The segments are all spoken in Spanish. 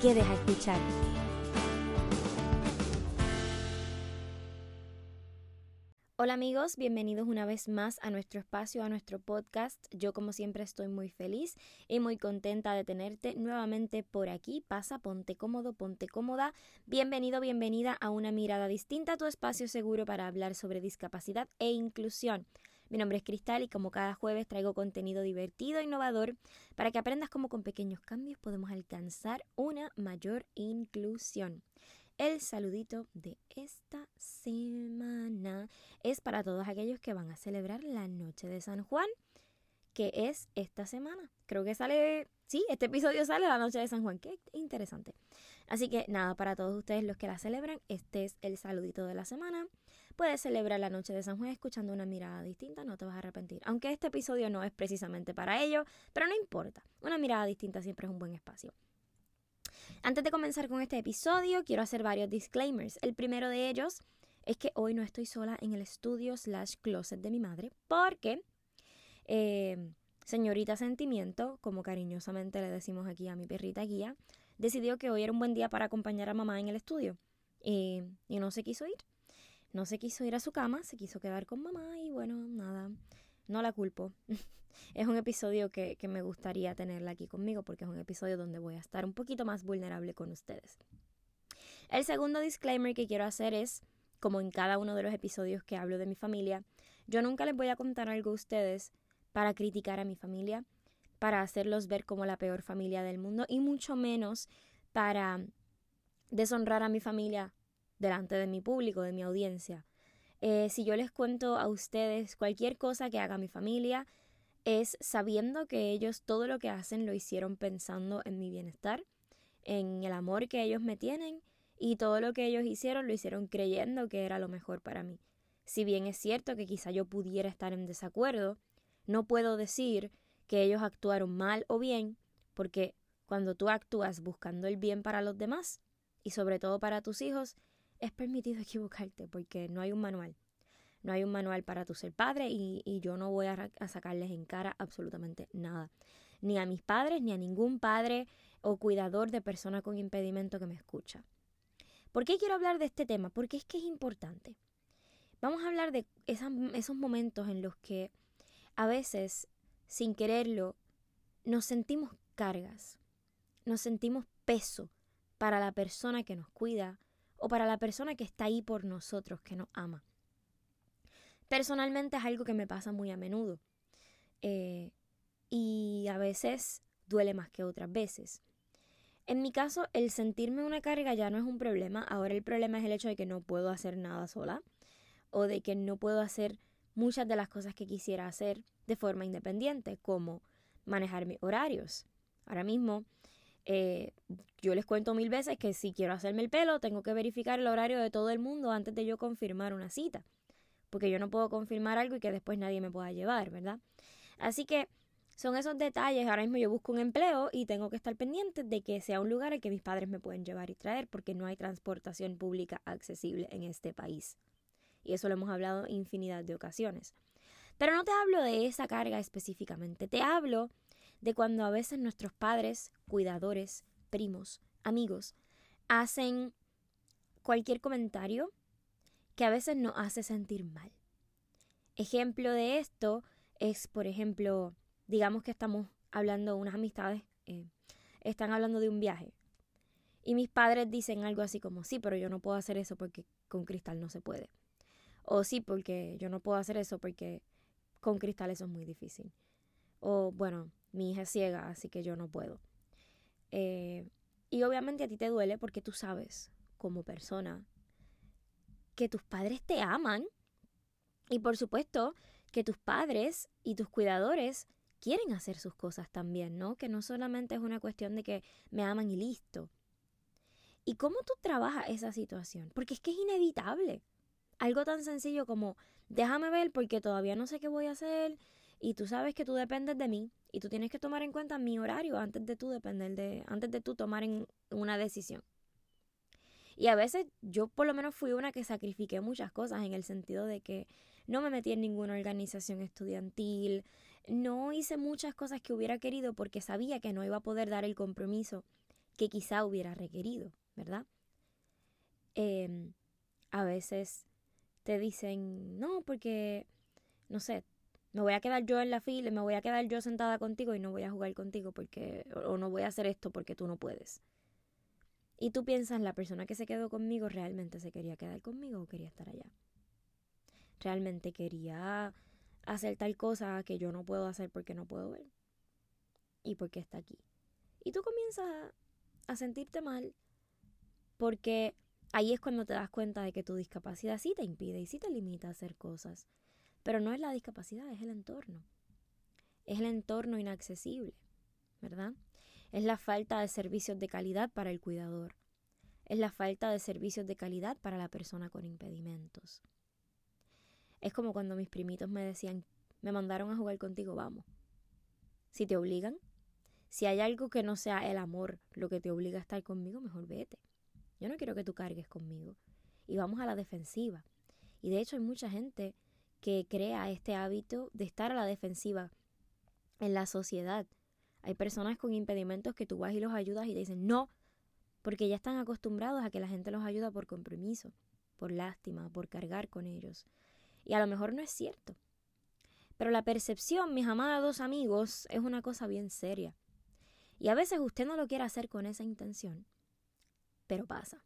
quedes a escuchar. Hola amigos, bienvenidos una vez más a nuestro espacio, a nuestro podcast. Yo como siempre estoy muy feliz y muy contenta de tenerte nuevamente por aquí. Pasa, ponte cómodo, ponte cómoda. Bienvenido, bienvenida a una mirada distinta, a tu espacio seguro para hablar sobre discapacidad e inclusión. Mi nombre es Cristal y como cada jueves traigo contenido divertido e innovador para que aprendas cómo con pequeños cambios podemos alcanzar una mayor inclusión. El saludito de esta semana es para todos aquellos que van a celebrar la noche de San Juan, que es esta semana. Creo que sale, sí, este episodio sale la noche de San Juan, qué interesante. Así que nada, para todos ustedes los que la celebran, este es el saludito de la semana. Puedes celebrar la noche de San Juan escuchando una mirada distinta, no te vas a arrepentir. Aunque este episodio no es precisamente para ello, pero no importa. Una mirada distinta siempre es un buen espacio. Antes de comenzar con este episodio, quiero hacer varios disclaimers. El primero de ellos es que hoy no estoy sola en el estudio slash closet de mi madre, porque eh, señorita sentimiento, como cariñosamente le decimos aquí a mi perrita guía, decidió que hoy era un buen día para acompañar a mamá en el estudio y no se quiso ir no se quiso ir a su cama, se quiso quedar con mamá y bueno, nada, no la culpo. es un episodio que, que, me gustaría tenerla aquí conmigo porque es un episodio donde voy a estar un poquito más vulnerable con ustedes. El segundo disclaimer que quiero hacer es, como en cada uno de los episodios que hablo de mi familia, yo nunca les voy a contar algo a ustedes para criticar a mi familia, para hacerlos ver como la peor familia del mundo y mucho menos para deshonrar a mi familia delante de mi público, de mi audiencia. Eh, si yo les cuento a ustedes cualquier cosa que haga mi familia, es sabiendo que ellos todo lo que hacen lo hicieron pensando en mi bienestar, en el amor que ellos me tienen y todo lo que ellos hicieron lo hicieron creyendo que era lo mejor para mí. Si bien es cierto que quizá yo pudiera estar en desacuerdo, no puedo decir que ellos actuaron mal o bien, porque cuando tú actúas buscando el bien para los demás y sobre todo para tus hijos, es permitido equivocarte porque no hay un manual. No hay un manual para tu ser padre y, yo no voy a, sacarles en cara absolutamente nada. Ni a mis padres, ni a ningún padre o cuidador de persona con impedimento que me escucha. ¿Por qué quiero hablar de este tema? Porque es que es importante. Vamos a hablar de esos momentos en los que a veces, sin quererlo, nos sentimos cargas, nos sentimos peso para la persona que nos cuida, o para la persona que está ahí por nosotros, que nos ama. Personalmente es algo que me pasa muy a menudo eh, y a veces duele más que otras veces. En mi caso, el sentirme una carga ya no es un problema, ahora el problema es el hecho de que no puedo hacer nada sola o de que no puedo hacer muchas de las cosas que quisiera hacer de forma independiente, como manejar mis horarios. Ahora mismo eh, yo les cuento mil veces que si quiero hacerme el pelo, tengo que verificar el horario de todo el mundo antes de yo confirmar una cita. Porque yo no puedo confirmar algo y que después nadie me pueda llevar, ¿verdad? Así que son esos detalles. Ahora mismo yo busco un empleo y tengo que estar pendiente de que sea un lugar al que mis padres me pueden llevar y traer porque no hay transportación pública accesible en este país. Y eso lo hemos hablado infinidad de ocasiones. Pero no te hablo de esa carga específicamente, te hablo de cuando a veces nuestros padres, cuidadores, primos, amigos, hacen cualquier comentario que a veces nos hace sentir mal. Ejemplo de esto es, por ejemplo, digamos que estamos hablando unas amistades, eh, están hablando de un viaje. Y mis padres dicen algo así como, sí, pero yo no puedo hacer eso porque con cristal no se puede. O sí, porque yo no puedo hacer eso porque con cristal eso es muy difícil. O bueno, mi hija es ciega, así que yo no puedo. Eh, y obviamente a ti te duele porque tú sabes, como persona, que tus padres te aman. Y por supuesto que tus padres y tus cuidadores quieren hacer sus cosas también, ¿no? Que no solamente es una cuestión de que me aman y listo. ¿Y cómo tú trabajas esa situación? Porque es que es inevitable. Algo tan sencillo como déjame ver porque todavía no sé qué voy a hacer y tú sabes que tú dependes de mí y tú tienes que tomar en cuenta mi horario antes de tú depender de antes de tú tomar en una decisión. Y a veces yo por lo menos fui una que sacrifiqué muchas cosas en el sentido de que no me metí en ninguna organización estudiantil, no hice muchas cosas que hubiera querido porque sabía que no iba a poder dar el compromiso que quizá hubiera requerido, ¿verdad? Em, a veces te dicen, no, porque, no sé, me voy a quedar yo en la fila, me voy a quedar yo sentada contigo y no voy a jugar contigo porque, o no voy a hacer esto porque tú no puedes. Y tú piensas, la persona que se quedó conmigo realmente se quería quedar conmigo o quería estar allá. Realmente quería hacer tal cosa que yo no puedo hacer porque no puedo ver. Y porque está aquí. Y tú comienzas a sentirte mal porque ahí es cuando te das cuenta de que tu discapacidad sí te impide y sí te limita a hacer cosas. Pero no es la discapacidad, es el entorno. Es el entorno inaccesible, ¿verdad? Es la falta de servicios de calidad para el cuidador. Es la falta de servicios de calidad para la persona con impedimentos. Es como cuando mis primitos me decían, me mandaron a jugar contigo, vamos. Si te obligan, si hay algo que no sea el amor lo que te obliga a estar conmigo, mejor vete. Yo no quiero que tú cargues conmigo. Y vamos a la defensiva. Y de hecho hay mucha gente que crea este hábito de estar a la defensiva en la sociedad. Hay personas con impedimentos que tú vas y los ayudas y te dicen no, porque ya están acostumbrados a que la gente los ayuda por compromiso, por lástima, por cargar con ellos. Y a lo mejor no es cierto. Pero la percepción, mis amados amigos, es una cosa bien seria. Y a veces usted no lo quiere hacer con esa intención, pero pasa.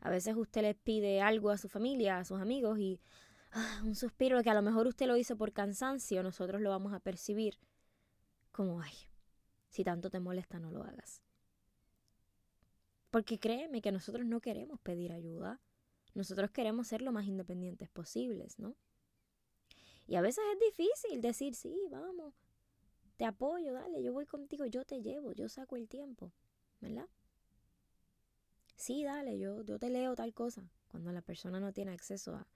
A veces usted les pide algo a su familia, a sus amigos y un suspiro que a lo mejor usted lo hizo por cansancio, nosotros lo vamos a percibir como, ay, si tanto te molesta no lo hagas. Porque créeme que nosotros no queremos pedir ayuda. Nosotros queremos ser lo más independientes posibles, ¿no? Y a veces es difícil decir, sí, vamos, te apoyo, dale, yo voy contigo, yo te llevo, yo saco el tiempo, ¿verdad? Sí, dale, yo, yo te leo tal cosa, cuando la persona no tiene acceso a,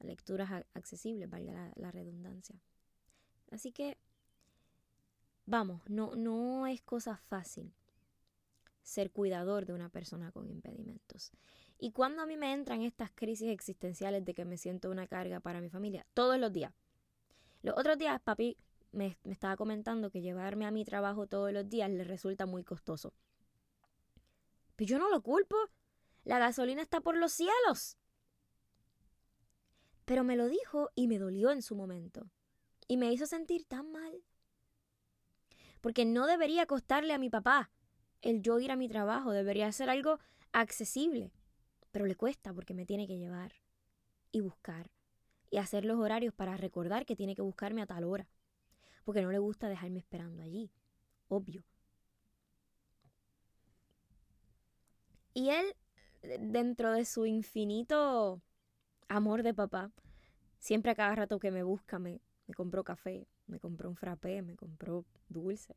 lecturas accesibles, valga la, redundancia. Así que, vamos, no, no es cosa fácil ser cuidador de una persona con impedimentos. Y cuando a mí me entran estas crisis existenciales de que me siento una carga para mi familia, todos los días. Los otros días, papi me, me estaba comentando que llevarme a mi trabajo todos los días le resulta muy costoso. Pero yo no lo culpo. La gasolina está por los cielos. Pero me lo dijo y me dolió en su momento. Y me hizo sentir tan mal. Porque no debería costarle a mi papá el yo ir a mi trabajo. Debería ser algo accesible pero le cuesta porque me tiene que llevar y buscar y hacer los horarios para recordar que tiene que buscarme a tal hora, porque no le gusta dejarme esperando allí, obvio. Y él, dentro de su infinito amor de papá, siempre a cada rato que me busca me, compró café, me compró un frappé, me compró dulce.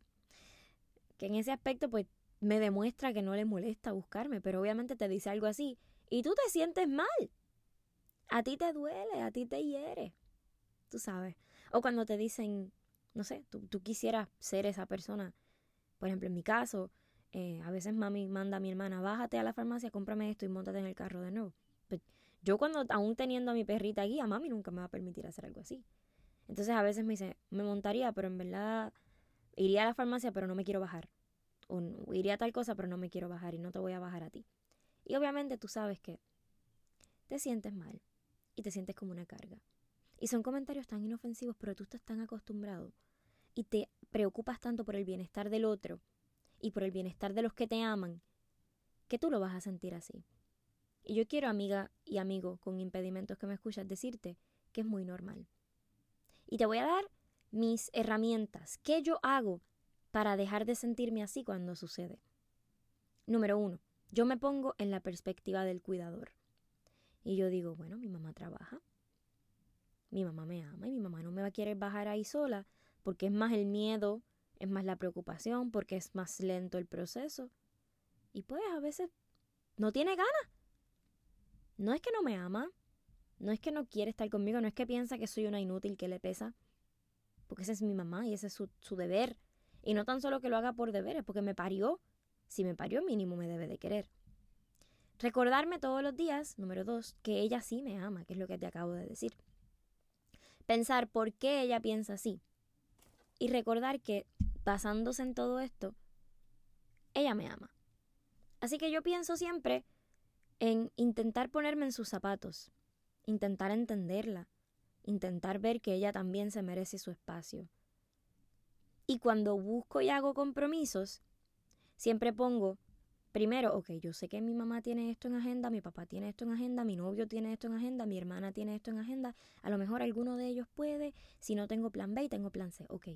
Que en ese aspecto pues me demuestra que no le molesta buscarme, pero obviamente te dice algo así y tú te sientes mal. A ti te duele, a ti te hiere. Tú sabes. O cuando te dicen, no sé, tú, tú quisieras ser esa persona. Por ejemplo, en mi caso, eh, a veces mami manda a mi hermana, bájate a la farmacia, cómprame esto y montate en el carro de nuevo. Yo cuando, aún teniendo a mi perrita aquí, a mami nunca me va a permitir hacer algo así. Entonces a veces me dice, me montaría, pero en verdad iría a la farmacia, pero no me quiero bajar. O iría a tal cosa, pero no me quiero bajar y no te voy a bajar a ti. Y obviamente tú sabes que te sientes mal y te sientes como una carga. Y son comentarios tan inofensivos, pero tú estás tan acostumbrado y te preocupas tanto por el bienestar del otro y por el bienestar de los que te aman, que tú lo vas a sentir así. Y yo quiero, amiga y amigo con impedimentos que me escuchas, decirte que es muy normal. Y te voy a dar mis herramientas. ¿Qué yo hago para dejar de sentirme así cuando sucede? Número uno, yo me pongo en la perspectiva del cuidador. Y yo digo, bueno, mi mamá trabaja, mi mamá me ama y mi mamá no me va a querer bajar ahí sola porque es más el miedo, es más la preocupación, porque es más lento el proceso. Y pues a veces no tiene ganas. No es que no me ama, no es que no quiere estar conmigo, no es que piensa que soy una inútil que le pesa, porque esa es mi mamá y ese es su, su deber. Y no tan solo que lo haga por deber, es porque me parió. Si me parió, mínimo me debe de querer. Recordarme todos los días, número dos, que ella sí me ama, que es lo que te acabo de decir. Pensar por qué ella piensa así. Y recordar que, basándose en todo esto, ella me ama. Así que yo pienso siempre en intentar ponerme en sus zapatos, intentar entenderla, intentar ver que ella también se merece su espacio. Y cuando busco y hago compromisos, siempre pongo, primero, ok, yo sé que mi mamá tiene esto en agenda, mi papá tiene esto en agenda, mi novio tiene esto en agenda, mi hermana tiene esto en agenda, a lo mejor alguno de ellos puede, si no tengo plan B y tengo plan C, ok.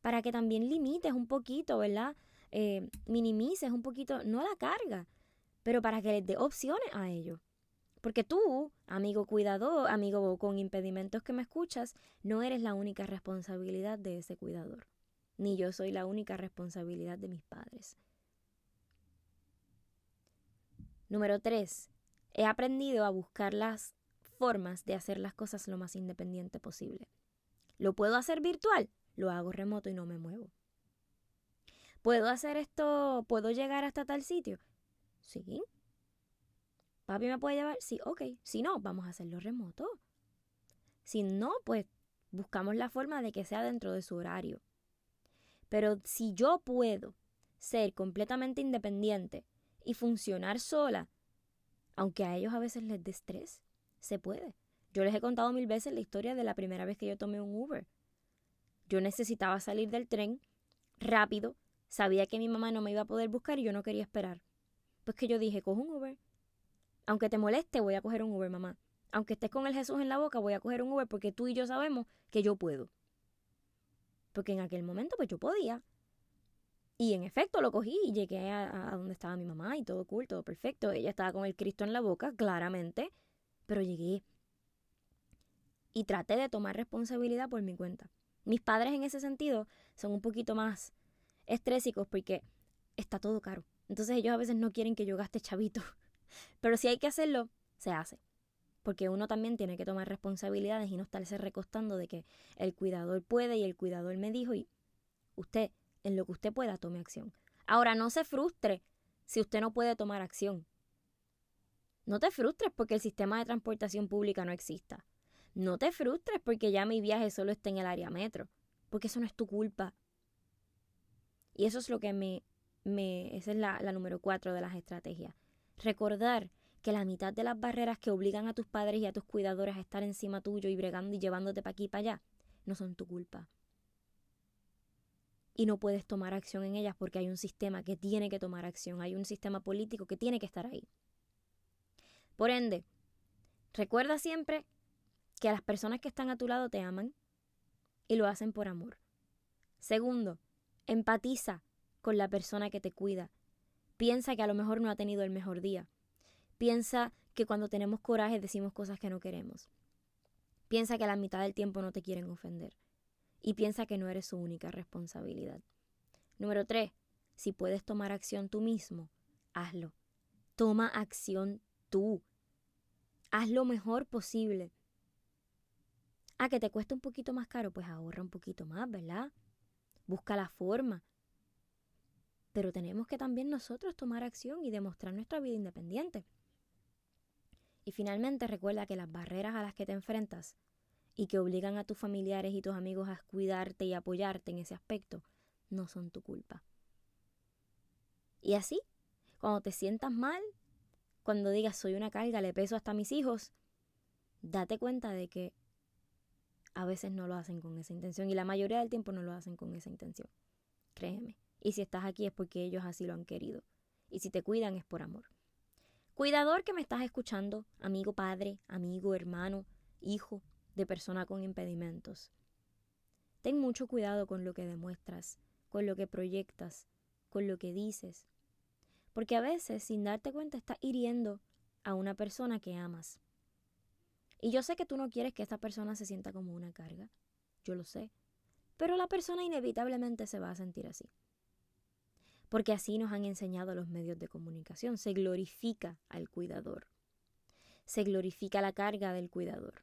Para que también limites un poquito, ¿verdad? Eh, minimices un poquito, no la carga, pero para que les dé opciones a ellos. Porque tú, amigo cuidador, amigo con impedimentos que me escuchas, no eres la única responsabilidad de ese cuidador. Ni yo soy la única responsabilidad de mis padres. Número 3. He aprendido a buscar las formas de hacer las cosas lo más independiente posible. ¿Lo puedo hacer virtual? Lo hago remoto y no me muevo. ¿Puedo hacer esto? ¿Puedo llegar hasta tal sitio? Sí. ¿Papi me puede llevar? Sí, ok. Si no, vamos a hacerlo remoto. Si no, pues buscamos la forma de que sea dentro de su horario. Pero si yo puedo ser completamente independiente y funcionar sola, aunque a ellos a veces les dé estrés, se puede. Yo les he contado mil veces la historia de la primera vez que yo tomé un Uber. Yo necesitaba salir del tren rápido, sabía que mi mamá no me iba a poder buscar y yo no quería esperar. Pues que yo dije, cojo un Uber. Aunque te moleste, voy a coger un Uber, mamá. Aunque estés con el Jesús en la boca, voy a coger un Uber porque tú y yo sabemos que yo puedo. Porque en aquel momento, pues yo podía. Y en efecto lo cogí y llegué a, donde estaba mi mamá y todo cool, todo perfecto. Ella estaba con el Cristo en la boca, claramente, pero llegué. Y traté de tomar responsabilidad por mi cuenta. Mis padres en ese sentido son un poquito más estrésicos porque está todo caro. Entonces ellos a veces no quieren que yo gaste chavito. Pero si hay que hacerlo, se hace. Porque uno también tiene que tomar responsabilidades y no estarse recostando de que el cuidador puede y el cuidador me dijo y usted, en lo que usted pueda, tome acción. Ahora, no se frustre si usted no puede tomar acción. No te frustres porque el sistema de transportación pública no exista. No te frustres porque ya mi viaje solo está en el área metro. Porque eso no es tu culpa. Y eso es lo que me... esa es la, la número cuatro de las estrategias. Recordar que la mitad de las barreras que obligan a tus padres y a tus cuidadores a estar encima tuyo y bregando y llevándote para aquí y para allá no son tu culpa. Y no puedes tomar acción en ellas porque hay un sistema que tiene que tomar acción, hay un sistema político que tiene que estar ahí. Por ende, recuerda siempre que las personas que están a tu lado te aman y lo hacen por amor. Segundo, empatiza con la persona que te cuida Piensa que a lo mejor no ha tenido el mejor día. Piensa que cuando tenemos coraje decimos cosas que no queremos. Piensa que a la mitad del tiempo no te quieren ofender. Y piensa que no eres su única responsabilidad. Número tres, si puedes tomar acción tú mismo, hazlo. Toma acción tú. Haz lo mejor posible. Ah, que te cueste un poquito más caro, pues ahorra un poquito más, ¿verdad? Busca la forma pero tenemos que también nosotros tomar acción y demostrar nuestra vida independiente. Y finalmente recuerda que las barreras a las que te enfrentas y que obligan a tus familiares y tus amigos a cuidarte y apoyarte en ese aspecto no son tu culpa. Y así, cuando te sientas mal, cuando digas soy una carga, le peso hasta mis hijos, date cuenta de que a veces no lo hacen con esa intención y la mayoría del tiempo no lo hacen con esa intención. Créeme. Y si estás aquí es porque ellos así lo han querido. Y si te cuidan es por amor. Cuidador que me estás escuchando, amigo padre, amigo, hermano, hijo de persona con impedimentos. Ten mucho cuidado con lo que demuestras, con lo que proyectas, con lo que dices. Porque a veces, sin darte cuenta, estás hiriendo a una persona que amas. Y yo sé que tú no quieres que esta persona se sienta como una carga. Yo lo sé. Pero la persona inevitablemente se va a sentir así. Porque así nos han enseñado los medios de comunicación. Se glorifica al cuidador. Se glorifica la carga del cuidador.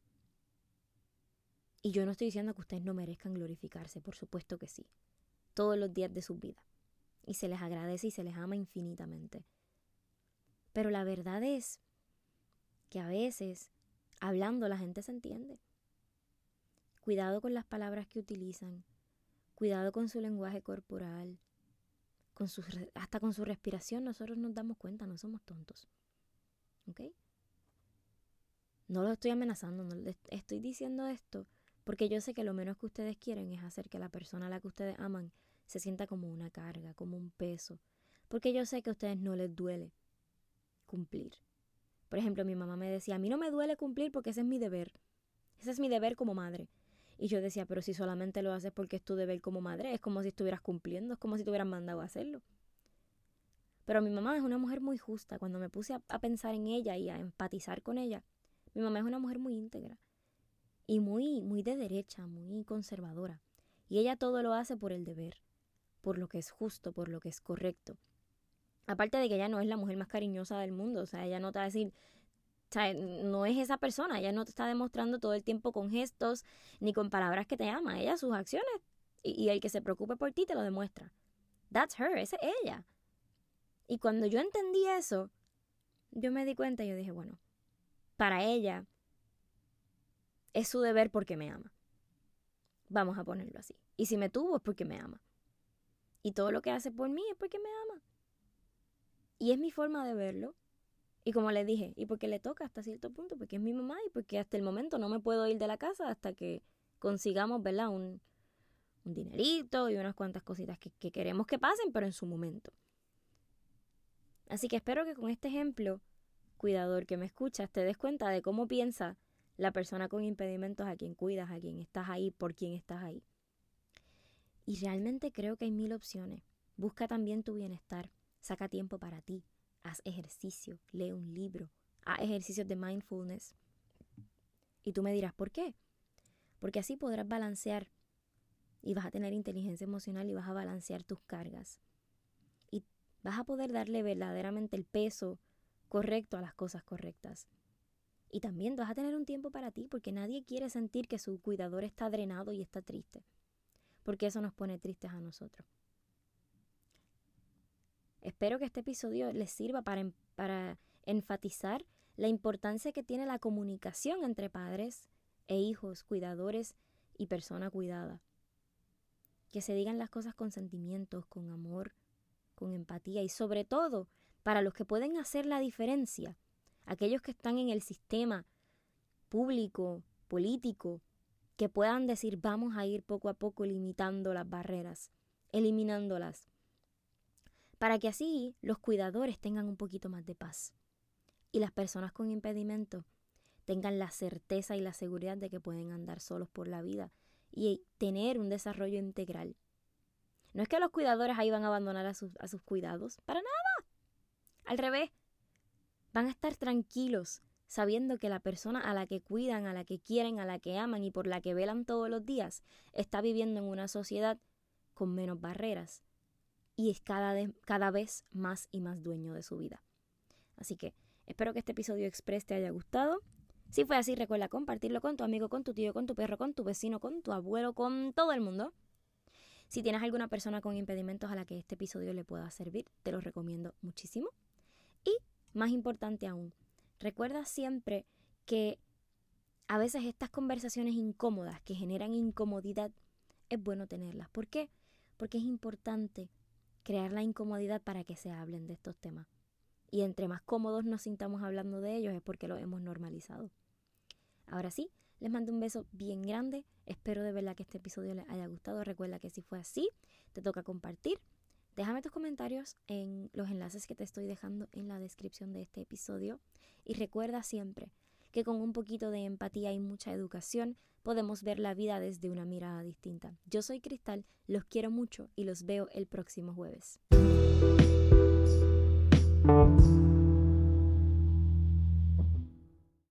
Y yo no estoy diciendo que ustedes no merezcan glorificarse, por supuesto que sí. Todos los días de su vida. Y se les agradece y se les ama infinitamente. Pero la verdad es que a veces, hablando, la gente se entiende. Cuidado con las palabras que utilizan. Cuidado con su lenguaje corporal. Con su, hasta con su respiración nosotros nos damos cuenta, no somos tontos. ¿Ok? No lo estoy amenazando, no estoy diciendo esto porque yo sé que lo menos que ustedes quieren es hacer que la persona a la que ustedes aman se sienta como una carga, como un peso. Porque yo sé que a ustedes no les duele cumplir. Por ejemplo, mi mamá me decía, a mí no me duele cumplir porque ese es mi deber. Ese es mi deber como madre. Y yo decía, pero si solamente lo haces porque es tu deber como madre, es como si estuvieras cumpliendo, es como si te hubieran mandado a hacerlo. Pero mi mamá es una mujer muy justa. Cuando me puse a, pensar en ella y a empatizar con ella, mi mamá es una mujer muy íntegra y muy, muy de derecha, muy conservadora. Y ella todo lo hace por el deber, por lo que es justo, por lo que es correcto. Aparte de que ella no es la mujer más cariñosa del mundo, o sea, ella no te a decir, no es esa persona, ella no te está demostrando todo el tiempo con gestos ni con palabras que te ama, ella sus acciones y, y el que se preocupe por ti te lo demuestra. That's her, esa es ella. Y cuando yo entendí eso, yo me di cuenta y yo dije, bueno, para ella es su deber porque me ama. Vamos a ponerlo así. Y si me tuvo es porque me ama. Y todo lo que hace por mí es porque me ama. Y es mi forma de verlo. Y como le dije, y porque le toca hasta cierto punto, porque es mi mamá y porque hasta el momento no me puedo ir de la casa hasta que consigamos, ¿verdad? Un, un dinerito y unas cuantas cositas que, que queremos que pasen, pero en su momento. Así que espero que con este ejemplo, cuidador que me escuchas, te des cuenta de cómo piensa la persona con impedimentos a quien cuidas, a quien estás ahí, por quien estás ahí. Y realmente creo que hay mil opciones. Busca también tu bienestar, saca tiempo para ti, haz ejercicio, lee un libro, haz ejercicios de mindfulness. Y tú me dirás, ¿por qué? Porque así podrás balancear y vas a tener inteligencia emocional y vas a balancear tus cargas. Y vas a poder darle verdaderamente el peso correcto a las cosas correctas. Y también vas a tener un tiempo para ti, porque nadie quiere sentir que su cuidador está drenado y está triste, porque eso nos pone tristes a nosotros. Espero que este episodio les sirva para, para enfatizar la importancia que tiene la comunicación entre padres e hijos, cuidadores y persona cuidada. Que se digan las cosas con sentimientos, con amor, con empatía y sobre todo para los que pueden hacer la diferencia aquellos que están en el sistema público, político, que puedan decir vamos a ir poco a poco limitando las barreras, eliminándolas, para que así los cuidadores tengan un poquito más de paz y las personas con impedimento tengan la certeza y la seguridad de que pueden andar solos por la vida y tener un desarrollo integral. No es que los cuidadores ahí van a abandonar a sus, a sus cuidados, para nada. Al revés, van a estar tranquilos sabiendo que la persona a la que cuidan, a la que quieren, a la que aman y por la que velan todos los días está viviendo en una sociedad con menos barreras y es cada, cada vez más y más dueño de su vida. Así que espero que este episodio express te haya gustado. Si fue así, recuerda compartirlo con tu amigo, con tu tío, con tu perro, con tu vecino, con tu abuelo, con todo el mundo. Si tienes alguna persona con impedimentos a la que este episodio le pueda servir, te lo recomiendo muchísimo. Y más importante aún, recuerda siempre que a veces estas conversaciones incómodas que generan incomodidad es bueno tenerlas. ¿Por qué? Porque es importante crear la incomodidad para que se hablen de estos temas. Y entre más cómodos nos sintamos hablando de ellos es porque lo hemos normalizado. Ahora sí, les mando un beso bien grande. Espero de verdad que este episodio les haya gustado. Recuerda que si fue así, te toca compartir Déjame tus comentarios en los enlaces que te estoy dejando en la descripción de este episodio y recuerda siempre que con un poquito de empatía y mucha educación podemos ver la vida desde una mirada distinta. Yo soy Cristal, los quiero mucho y los veo el próximo jueves.